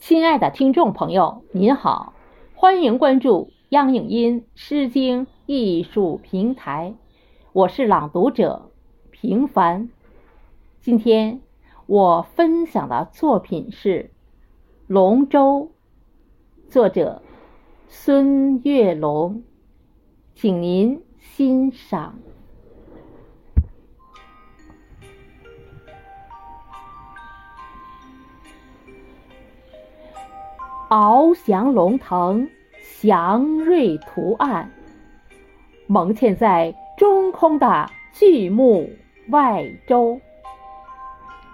亲爱的听众朋友，您好，欢迎关注央影音《诗经》艺术平台，我是朗读者平凡。今天我分享的作品是《龙舟》，作者孙月龙，请您欣赏。翱翔龙腾，祥瑞图案，蒙嵌在中空的巨木外周。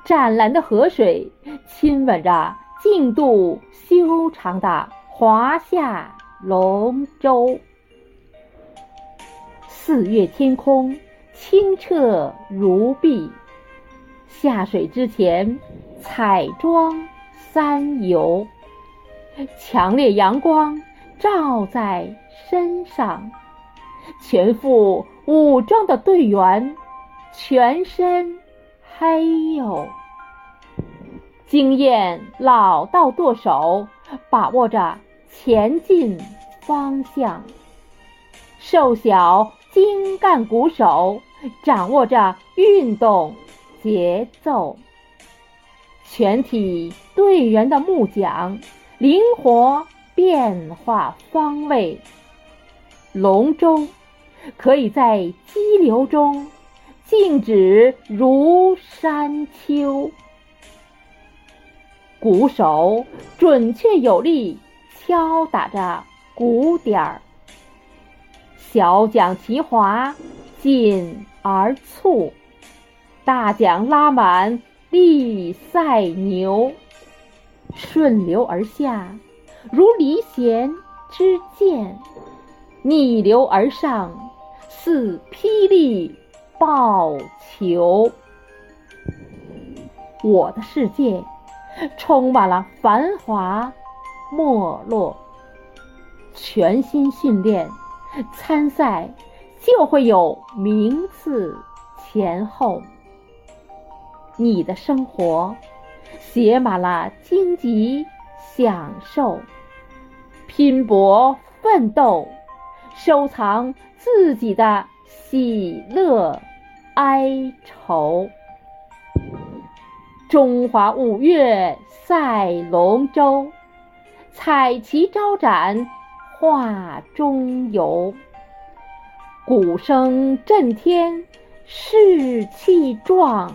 湛蓝的河水亲吻着净度修长的华夏龙舟。四月天空清澈如碧，下水之前彩妆三游。强烈阳光照在身上，全副武装的队员全身黑黝，经验老道舵手把握着前进方向，瘦小精干鼓手掌握着运动节奏，全体队员的木桨。灵活变化方位，龙舟可以在激流中静止如山丘。鼓手准确有力敲打着鼓点儿，小桨齐划紧而促，大桨拉满力赛牛。顺流而下，如离弦之箭；逆流而上，似霹雳爆球。我的世界充满了繁华没落。全心训练参赛，就会有名次前后。你的生活。写满了荆棘享受，拼搏奋斗，收藏自己的喜乐哀愁。中华五岳赛龙舟，彩旗招展画中游。鼓声震天，士气壮。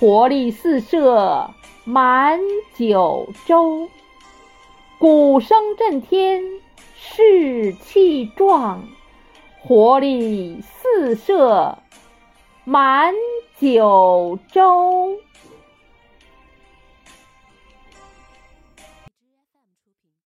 活力四射满九州，鼓声震天，士气壮；活力四射满九州。